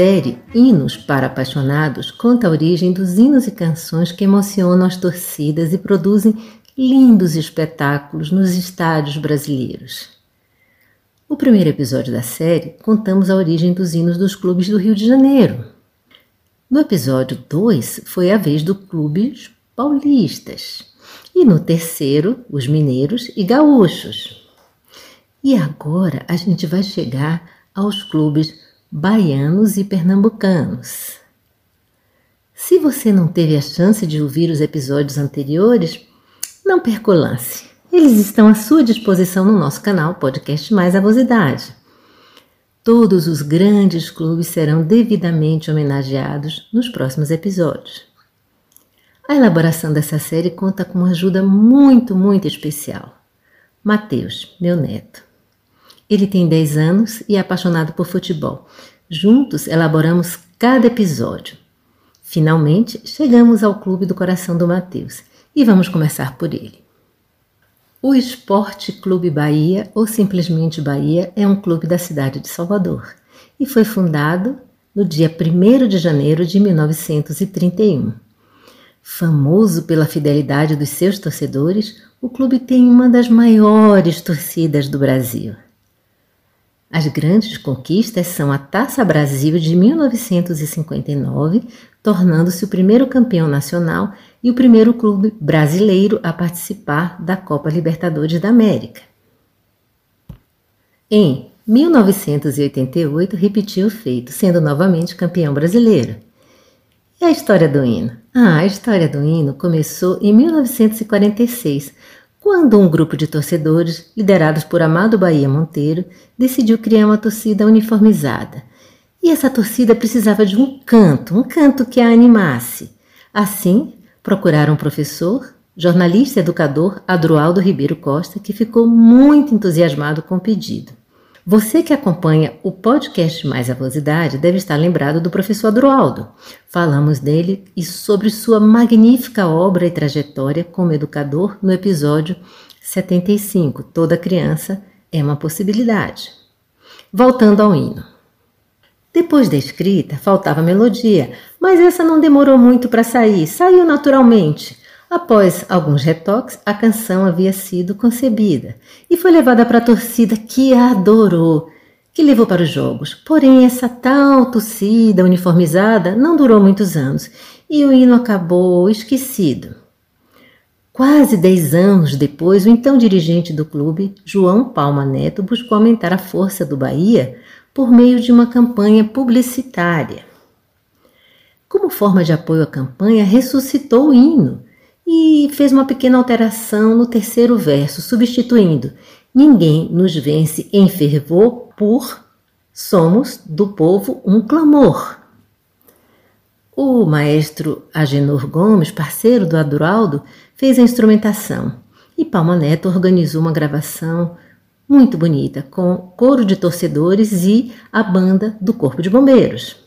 Série Hinos para Apaixonados conta a origem dos hinos e canções que emocionam as torcidas e produzem lindos espetáculos nos estádios brasileiros. No primeiro episódio da série, contamos a origem dos hinos dos clubes do Rio de Janeiro. No episódio 2, foi a vez do clubes paulistas. E no terceiro, os mineiros e gaúchos. E agora a gente vai chegar aos clubes baianos e pernambucanos. Se você não teve a chance de ouvir os episódios anteriores, não perca o lance. Eles estão à sua disposição no nosso canal Podcast Mais Avosidade. Todos os grandes clubes serão devidamente homenageados nos próximos episódios. A elaboração dessa série conta com uma ajuda muito, muito especial. Mateus, meu neto. Ele tem 10 anos e é apaixonado por futebol. Juntos elaboramos cada episódio. Finalmente, chegamos ao Clube do Coração do Mateus e vamos começar por ele. O Esporte Clube Bahia, ou simplesmente Bahia, é um clube da cidade de Salvador e foi fundado no dia 1 de janeiro de 1931. Famoso pela fidelidade dos seus torcedores, o clube tem uma das maiores torcidas do Brasil. As grandes conquistas são a Taça Brasil de 1959, tornando-se o primeiro campeão nacional e o primeiro clube brasileiro a participar da Copa Libertadores da América. Em 1988, repetiu o feito, sendo novamente campeão brasileiro. E a história do hino? Ah, a história do hino começou em 1946, quando um grupo de torcedores, liderados por Amado Bahia Monteiro, decidiu criar uma torcida uniformizada. E essa torcida precisava de um canto, um canto que a animasse. Assim, procuraram um professor, jornalista e educador Adroaldo Ribeiro Costa, que ficou muito entusiasmado com o pedido. Você que acompanha o podcast Mais Avosidade deve estar lembrado do professor Adroaldo. Falamos dele e sobre sua magnífica obra e trajetória como educador no episódio 75, Toda Criança é uma Possibilidade. Voltando ao hino. Depois da escrita, faltava melodia, mas essa não demorou muito para sair, saiu naturalmente. Após alguns retoques, a canção havia sido concebida e foi levada para a torcida que a adorou, que levou para os jogos. Porém, essa tal torcida uniformizada não durou muitos anos e o hino acabou esquecido. Quase dez anos depois, o então dirigente do clube, João Palma Neto, buscou aumentar a força do Bahia por meio de uma campanha publicitária. Como forma de apoio à campanha, ressuscitou o hino e fez uma pequena alteração no terceiro verso, substituindo: Ninguém nos vence em fervor por somos do povo um clamor. O maestro Agenor Gomes, parceiro do Aduraldo, fez a instrumentação e Palma Neto organizou uma gravação muito bonita com coro de torcedores e a banda do Corpo de Bombeiros.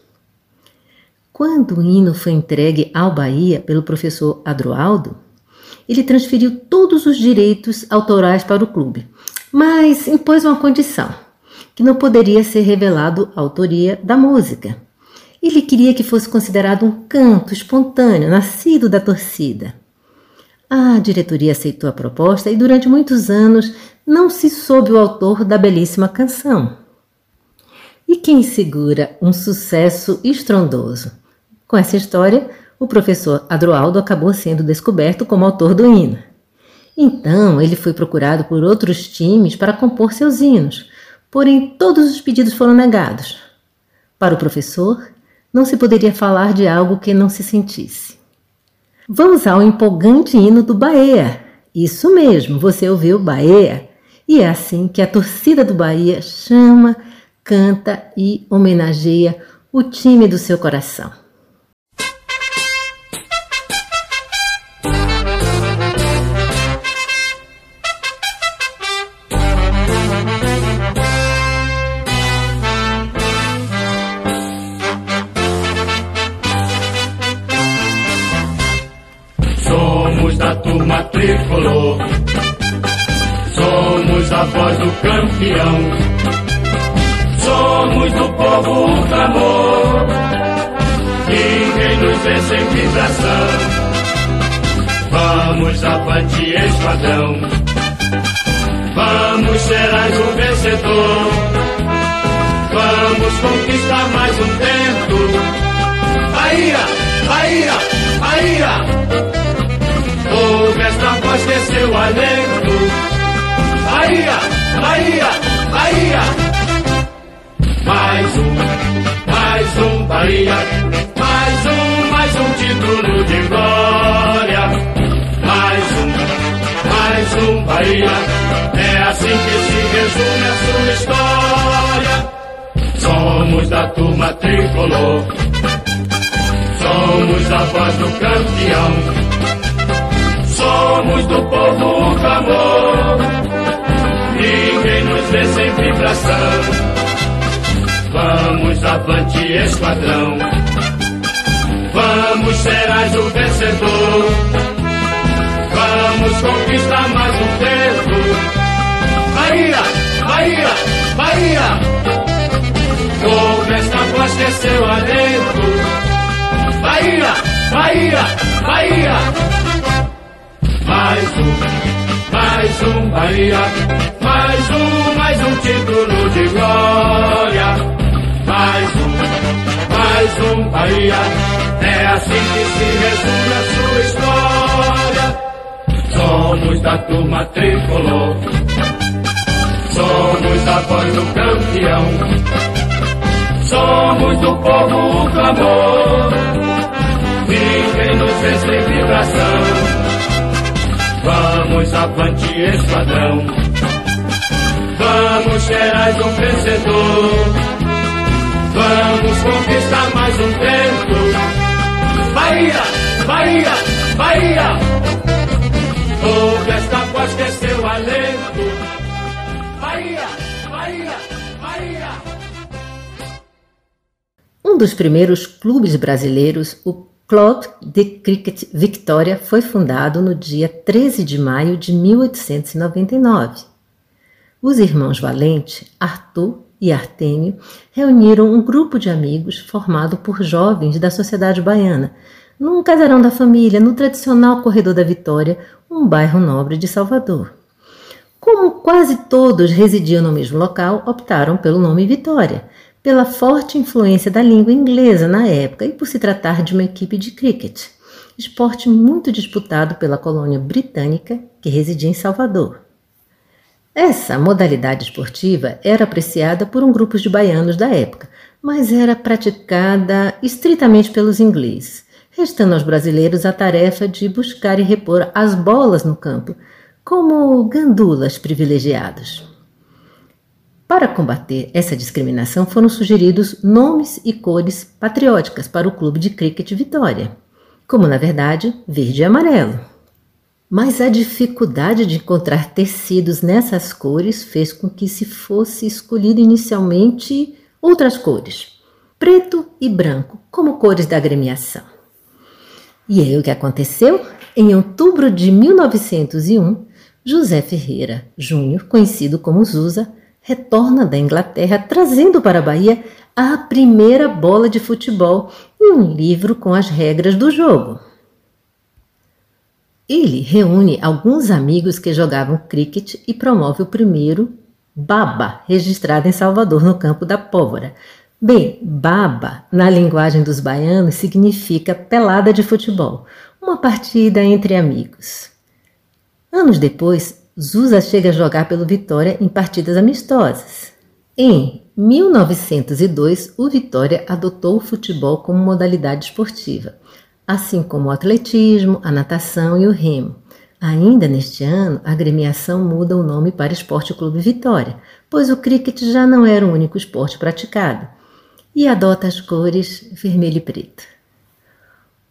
Quando o hino foi entregue ao Bahia pelo professor Adroaldo, ele transferiu todos os direitos autorais para o clube, mas impôs uma condição, que não poderia ser revelado a autoria da música. Ele queria que fosse considerado um canto espontâneo, nascido da torcida. A diretoria aceitou a proposta e durante muitos anos não se soube o autor da belíssima canção. E quem segura um sucesso estrondoso? Com essa história, o professor Adroaldo acabou sendo descoberto como autor do hino. Então, ele foi procurado por outros times para compor seus hinos, porém todos os pedidos foram negados. Para o professor, não se poderia falar de algo que não se sentisse. Vamos ao empolgante hino do Bahia. Isso mesmo, você ouviu Bahia? E é assim que a torcida do Bahia chama, canta e homenageia o time do seu coração. A voz do campeão. Somos do povo o clamor. Ninguém nos vê sem vibração. Vamos avante, esquadrão. Vamos, serás o vencedor. Vamos conquistar mais um tempo. Bahia, Bahia, Bahia. Ouve esta voz seu alento. Bahia, Bahia, Bahia. Mais um, mais um Bahia. Mais um, mais um título de glória. Mais um, mais um Bahia. É assim que se resume a sua história. Somos da turma tricolor. Somos a voz do campeão somos do povo o clamor. Sem vibração. Vamos avante, esquadrão. Vamos, serás o vencedor. Vamos conquistar mais um tempo. Bahia, Bahia, Bahia. Ouve esta voz que seu alento. Bahia, Bahia, Bahia. Mais um, mais um Bahia, mais um, mais um título de glória. Mais um, mais um Bahia, é assim que se resume a sua história. Somos da turma tricolor, somos a voz do campeão, somos do povo o clamor. Ninguém nos sem vibração. Vamos avante, esquadrão. Vamos, serás um vencedor. Vamos conquistar mais um tempo. Bahia, Bahia, Bahia. Ouve esta voz que é seu alento. Bahia, Bahia, Bahia. Um dos primeiros clubes brasileiros, o Club de Cricket Victoria foi fundado no dia 13 de maio de 1899. Os irmãos Valente, Arthur e Artênio, reuniram um grupo de amigos formado por jovens da sociedade baiana, num casarão da família, no tradicional Corredor da Vitória, um bairro nobre de Salvador. Como quase todos residiam no mesmo local, optaram pelo nome Vitória, pela forte influência da língua inglesa na época e por se tratar de uma equipe de cricket, esporte muito disputado pela colônia britânica que residia em Salvador. Essa modalidade esportiva era apreciada por um grupo de baianos da época, mas era praticada estritamente pelos ingleses, restando aos brasileiros a tarefa de buscar e repor as bolas no campo, como gandulas privilegiados. Para combater essa discriminação, foram sugeridos nomes e cores patrióticas para o Clube de Cricket Vitória, como na verdade verde e amarelo. Mas a dificuldade de encontrar tecidos nessas cores fez com que se fosse escolhido inicialmente outras cores, preto e branco, como cores da agremiação. E aí o que aconteceu? Em outubro de 1901, José Ferreira Júnior, conhecido como Zusa, retorna da Inglaterra trazendo para a Bahia a primeira bola de futebol e um livro com as regras do jogo. Ele reúne alguns amigos que jogavam cricket e promove o primeiro Baba, registrado em Salvador no campo da Pólvora, Bem, baba, na linguagem dos baianos, significa pelada de futebol, uma partida entre amigos. Anos depois, Zusa chega a jogar pelo Vitória em partidas amistosas. Em 1902, o Vitória adotou o futebol como modalidade esportiva, assim como o atletismo, a natação e o remo. Ainda neste ano, a agremiação muda o nome para Esporte Clube Vitória, pois o cricket já não era o único esporte praticado e adota as cores vermelho e preto.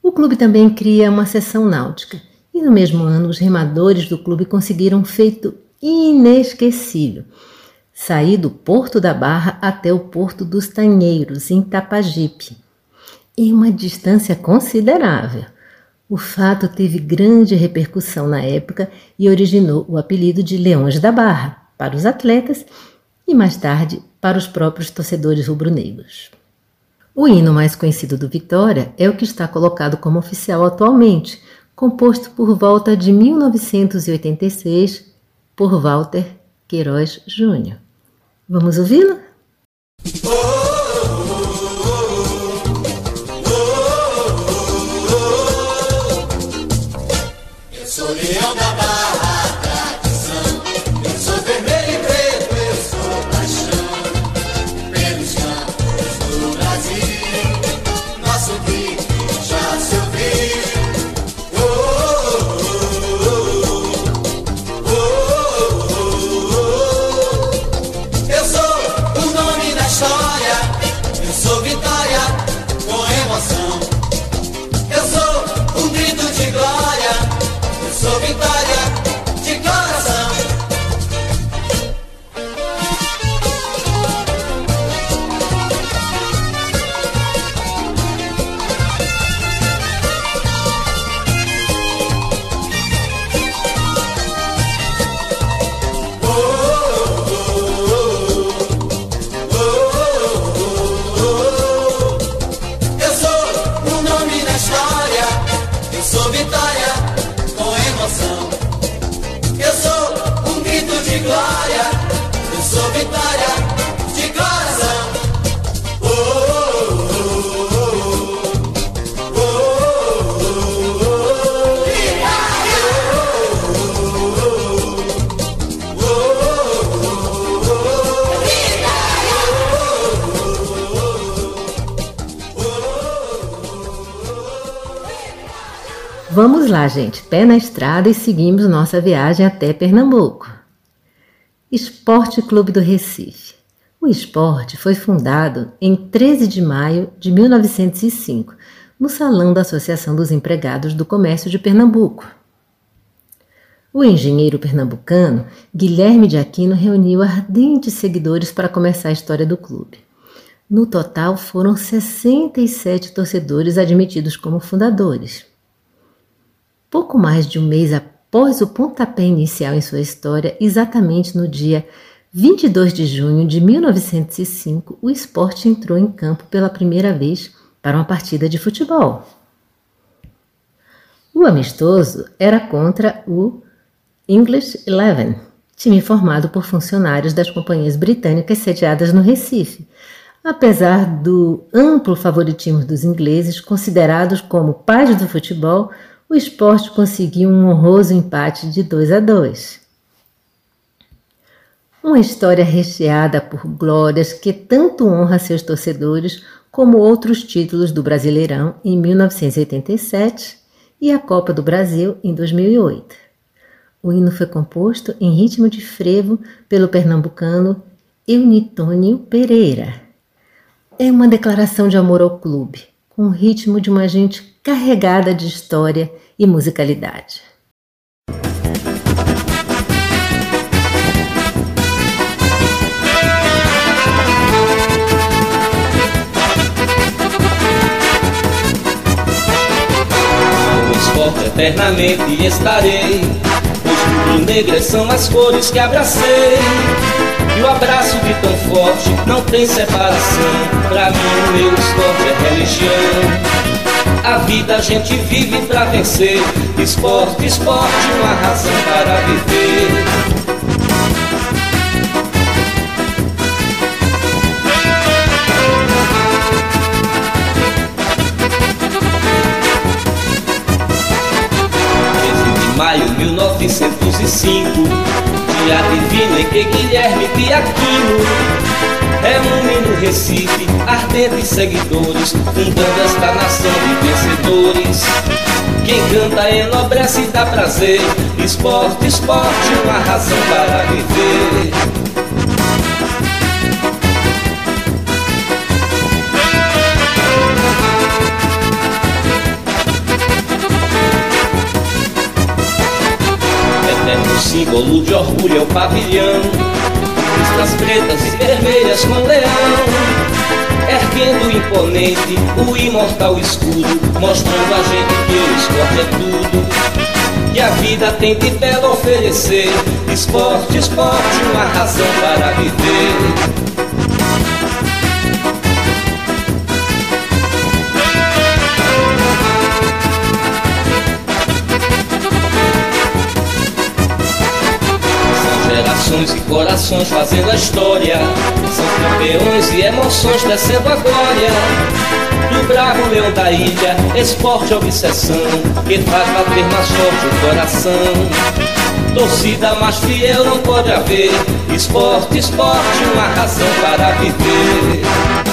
O clube também cria uma seção náutica, e no mesmo ano os remadores do clube conseguiram um feito inesquecível: sair do Porto da Barra até o Porto dos Tanheiros, em Tapajipe, em uma distância considerável. O fato teve grande repercussão na época e originou o apelido de Leões da Barra para os atletas e mais tarde para os próprios torcedores rubro-negros. O hino mais conhecido do Vitória é o que está colocado como oficial atualmente, composto por volta de 1986 por Walter Queiroz Júnior. Vamos ouvi-lo? Eu lá, gente, pé na estrada e seguimos nossa viagem até Pernambuco. Esporte Clube do Recife. O esporte foi fundado em 13 de maio de 1905, no Salão da Associação dos Empregados do Comércio de Pernambuco. O engenheiro pernambucano Guilherme de Aquino reuniu ardentes seguidores para começar a história do clube. No total, foram 67 torcedores admitidos como fundadores. Pouco mais de um mês após o pontapé inicial em sua história, exatamente no dia 22 de junho de 1905, o esporte entrou em campo pela primeira vez para uma partida de futebol. O amistoso era contra o English Eleven, time formado por funcionários das companhias britânicas sediadas no Recife. Apesar do amplo favoritismo dos ingleses, considerados como pais do futebol, o esporte conseguiu um honroso empate de 2 a 2. Uma história recheada por glórias que tanto honra seus torcedores como outros títulos do Brasileirão em 1987 e a Copa do Brasil em 2008. O hino foi composto em ritmo de frevo pelo pernambucano Eunitônio Pereira. É uma declaração de amor ao clube, com o ritmo de uma gente carregada de história e musicalidade. Eternamente estarei Pois rubro-negras são as cores que abracei. E o abraço de tão forte não tem separação. Pra mim o meu esporte é religião a vida a gente vive pra vencer. Esporte, esporte, uma razão para viver. maio 1905 Dia divino em que Guilherme de Reúne no Recife ardentes seguidores Fundando esta nação de vencedores. Quem canta enobrece e dá prazer. Esporte, esporte, uma razão para viver. Símbolo de orgulho é o pavilhão Listras pretas e vermelhas com leão erguendo imponente o imortal escudo, mostrando a gente que o esporte é tudo. Que a vida tem de belo oferecer, esporte, esporte, uma razão para viver. Gerações e corações fazendo a história. São campeões e emoções descendo a glória. Do bravo leão da ilha, esporte obsessão, que faz bater mais forte o coração. Torcida mais fiel não pode haver. Esporte, esporte, uma razão para viver.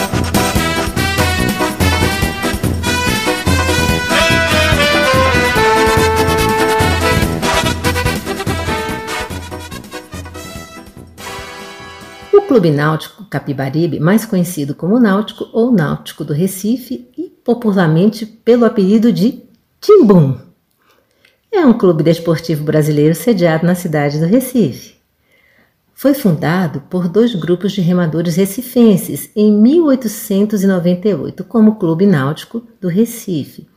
Clube Náutico Capibaribe, mais conhecido como Náutico ou Náutico do Recife e popularmente pelo apelido de Timbum. É um clube desportivo brasileiro sediado na cidade do Recife. Foi fundado por dois grupos de remadores recifenses em 1898 como Clube Náutico do Recife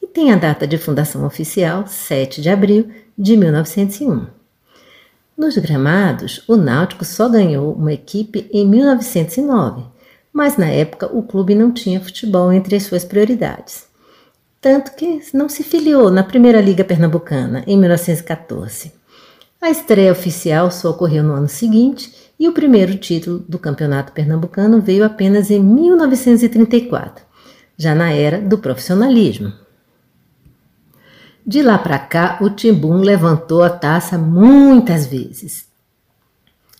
e tem a data de fundação oficial 7 de abril de 1901. Nos gramados, o Náutico só ganhou uma equipe em 1909, mas na época o clube não tinha futebol entre as suas prioridades. Tanto que não se filiou na Primeira Liga Pernambucana em 1914. A estreia oficial só ocorreu no ano seguinte e o primeiro título do Campeonato Pernambucano veio apenas em 1934, já na era do profissionalismo. De lá para cá, o Timbum levantou a taça muitas vezes,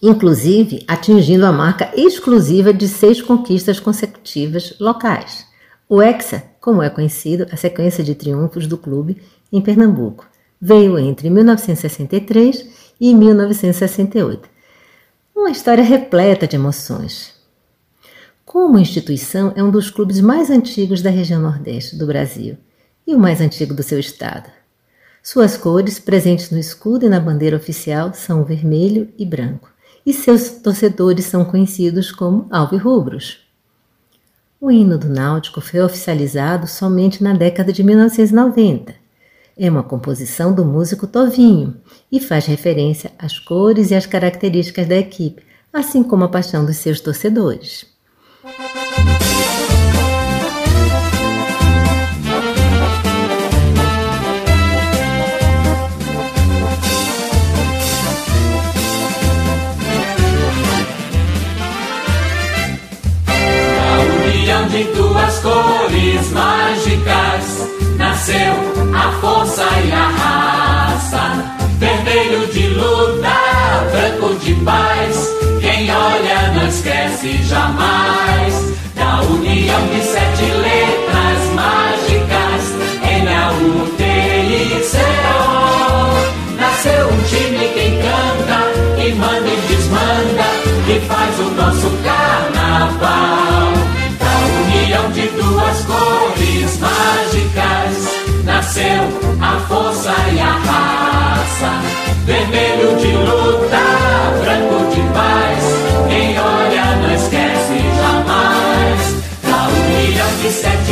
inclusive atingindo a marca exclusiva de seis conquistas consecutivas locais. O Hexa, como é conhecido, a sequência de triunfos do clube em Pernambuco, veio entre 1963 e 1968. Uma história repleta de emoções. Como instituição, é um dos clubes mais antigos da região Nordeste do Brasil e o mais antigo do seu estado. Suas cores, presentes no escudo e na bandeira oficial, são vermelho e branco, e seus torcedores são conhecidos como alvirrubros. O hino do Náutico foi oficializado somente na década de 1990. É uma composição do músico Tovinho e faz referência às cores e às características da equipe, assim como a paixão dos seus torcedores. De duas cores mágicas. Nasceu a força raça. Vermelho de luta, branco de paz. Quem olha não esquece jamais da união de sete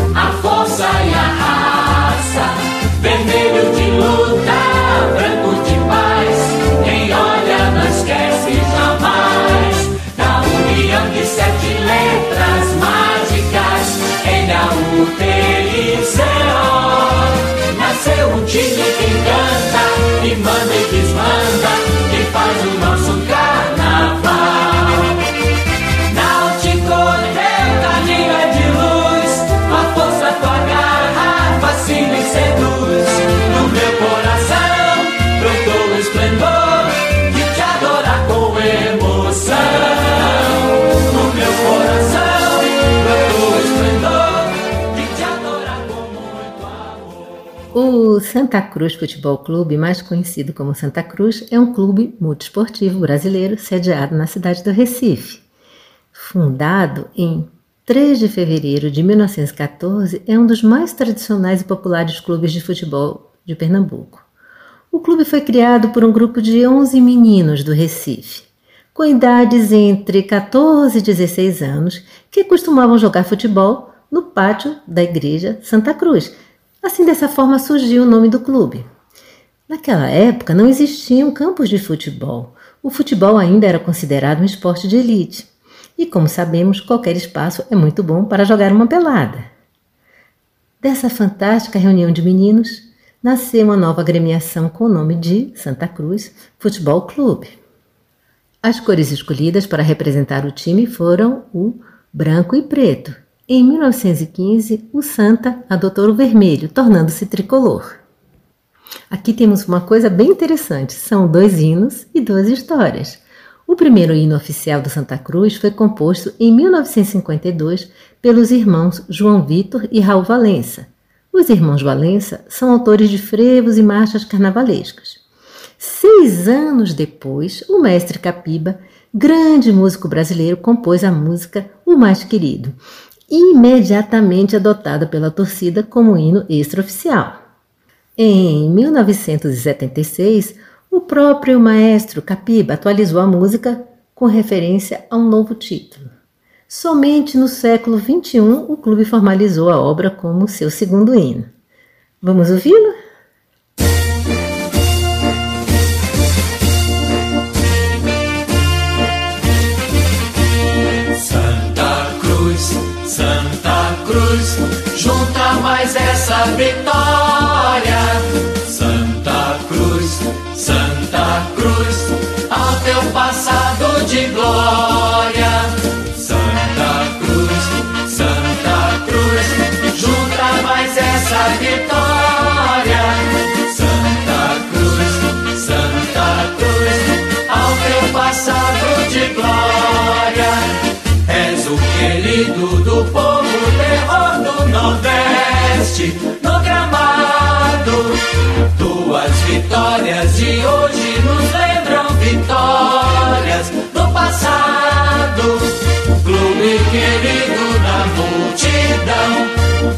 a força e a raça. Vermelho de Santa Cruz Futebol Clube, mais conhecido como Santa Cruz, é um clube multiesportivo brasileiro sediado na cidade do Recife. Fundado em 3 de fevereiro de 1914, é um dos mais tradicionais e populares clubes de futebol de Pernambuco. O clube foi criado por um grupo de 11 meninos do Recife, com idades entre 14 e 16 anos, que costumavam jogar futebol no pátio da igreja Santa Cruz, Assim, dessa forma surgiu o nome do clube. Naquela época não existiam campos de futebol. O futebol ainda era considerado um esporte de elite. E como sabemos, qualquer espaço é muito bom para jogar uma pelada. Dessa fantástica reunião de meninos, nasceu uma nova agremiação com o nome de Santa Cruz Futebol Clube. As cores escolhidas para representar o time foram o branco e preto, em 1915, o Santa adotou o vermelho, tornando-se tricolor. Aqui temos uma coisa bem interessante: são dois hinos e duas histórias. O primeiro hino oficial do Santa Cruz foi composto em 1952 pelos irmãos João Vitor e Raul Valença. Os irmãos Valença são autores de frevos e marchas carnavalescas. Seis anos depois, o mestre Capiba, grande músico brasileiro, compôs a música O Mais Querido, imediatamente adotada pela torcida como hino extraoficial. Em 1976, o próprio maestro Capiba atualizou a música com referência a um novo título. Somente no século XXI o clube formalizou a obra como seu segundo hino. Vamos ouvi-lo? Mais essa vitória. Santa Cruz, Santa Cruz, ao teu passado de glória. Santa Cruz, Santa Cruz, junta mais essa vitória. Santa Cruz, Santa Cruz, ao teu passado de glória. És o querido do povo, No gramado. Tuas vitórias de hoje nos lembram vitórias do passado. Clube querido da multidão,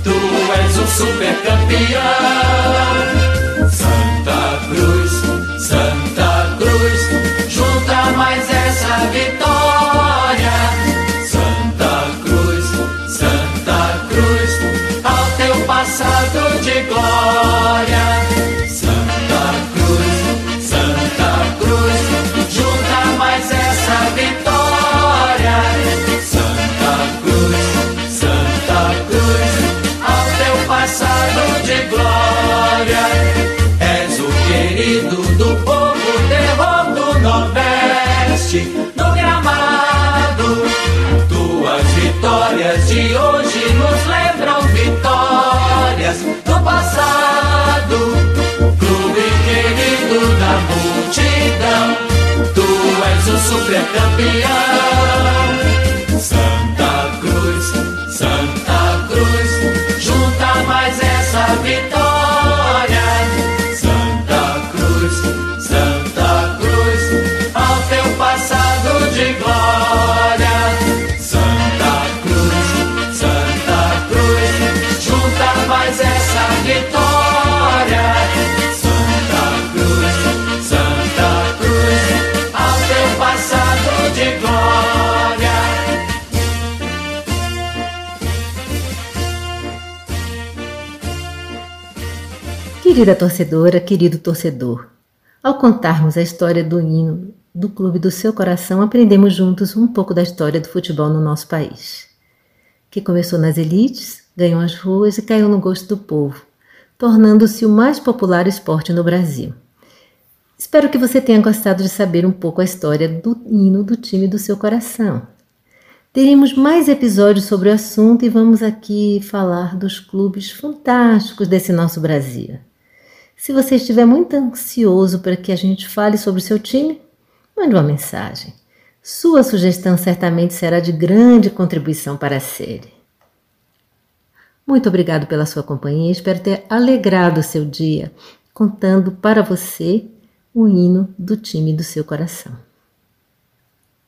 tu és o super campeão. De glória. Santa Cruz, Santa Cruz, junta mais essa vitória. Santa Cruz, Santa Cruz, ao teu passado de glória. És o querido do passado. Clube querido da multidão, tu és o super campeão. Querida torcedora, querido torcedor, ao contarmos a história do hino do clube do seu coração, aprendemos juntos um pouco da história do futebol no nosso país, que começou nas elites, ganhou as ruas e caiu no gosto do povo, tornando-se o mais popular esporte no Brasil. Espero que você tenha gostado de saber um pouco a história do hino do time do seu coração. Teremos mais episódios sobre o assunto e vamos aqui falar dos clubes fantásticos desse nosso Brasil. Se você estiver muito ansioso para que a gente fale sobre o seu time, mande uma mensagem. Sua sugestão certamente será de grande contribuição para a série. Muito obrigado pela sua companhia. Espero ter alegrado o seu dia contando para você o hino do time do seu coração.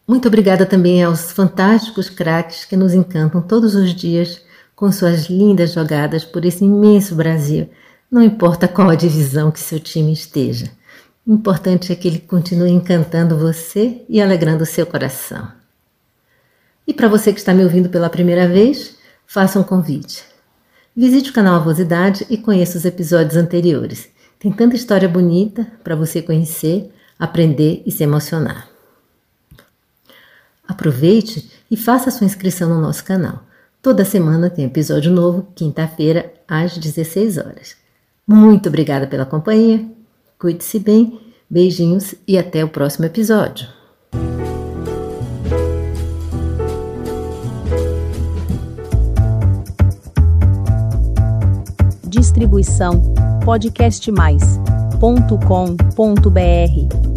Muito obrigada também aos fantásticos craques que nos encantam todos os dias com suas lindas jogadas por esse imenso Brasil não importa qual a divisão que seu time esteja. O importante é que ele continue encantando você e alegrando o seu coração. E para você que está me ouvindo pela primeira vez, faça um convite. Visite o canal Avosidade e conheça os episódios anteriores. Tem tanta história bonita para você conhecer, aprender e se emocionar. Aproveite e faça sua inscrição no nosso canal. Toda semana tem episódio novo, quinta-feira, às 16 horas. Muito obrigada pela companhia. Cuide-se bem. Beijinhos e até o próximo episódio. Distribuição podcastmais.com.br